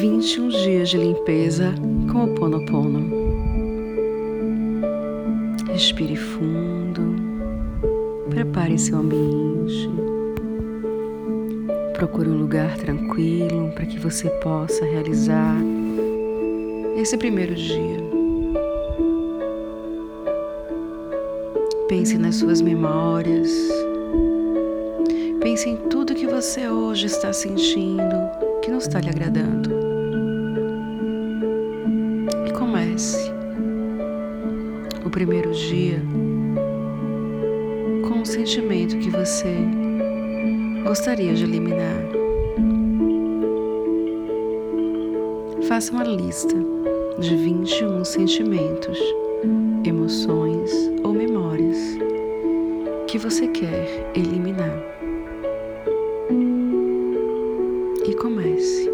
21 dias de limpeza com o Ponopono. Respire fundo, prepare seu ambiente. Procure um lugar tranquilo para que você possa realizar esse primeiro dia. Pense nas suas memórias. Pense em tudo que você hoje está sentindo que não está lhe agradando. Comece o primeiro dia com um sentimento que você gostaria de eliminar. Faça uma lista de 21 sentimentos, emoções ou memórias que você quer eliminar. E comece.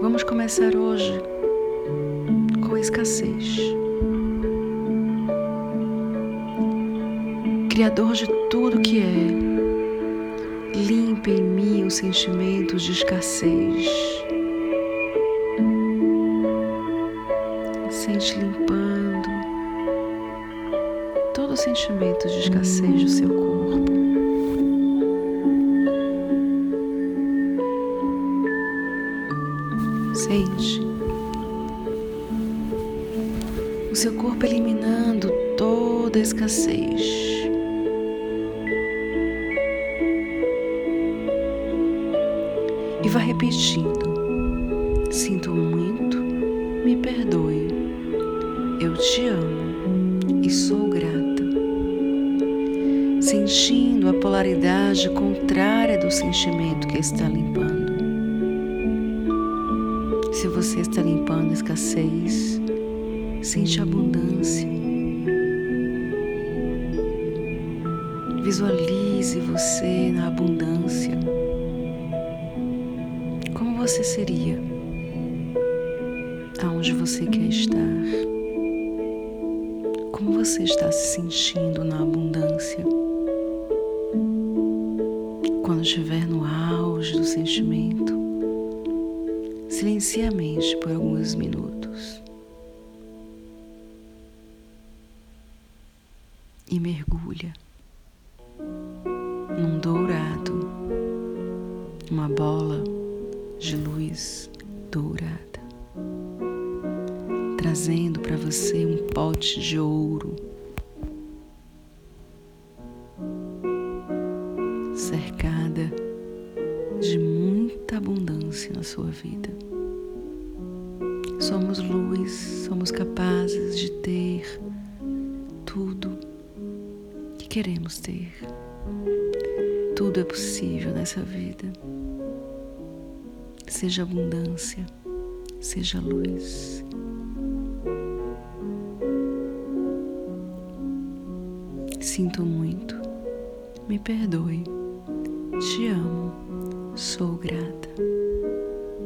Vamos começar hoje com escassez. Criador de tudo que é, limpe em mim os sentimentos de escassez. Sente limpando todo o sentimento de escassez do seu corpo. Sente o seu corpo eliminando toda a escassez. E vá repetindo: Sinto muito, me perdoe, eu te amo e sou grata. Sentindo a polaridade contrária do sentimento que está limpando. Se você está limpando a escassez, sente a abundância. Visualize você na abundância. Como você seria? Aonde você quer estar? Como você está se sentindo na abundância? Quando estiver no auge do sentimento, silencie a mente por alguns minutos e mergulha num dourado, uma bola de luz dourada, trazendo para você um pote de ouro, cercada de muita abundância na sua vida. Somos luz, somos capazes de ter queremos ter. Tudo é possível nessa vida. Seja abundância, seja luz. Sinto muito, me perdoe, te amo, sou grata.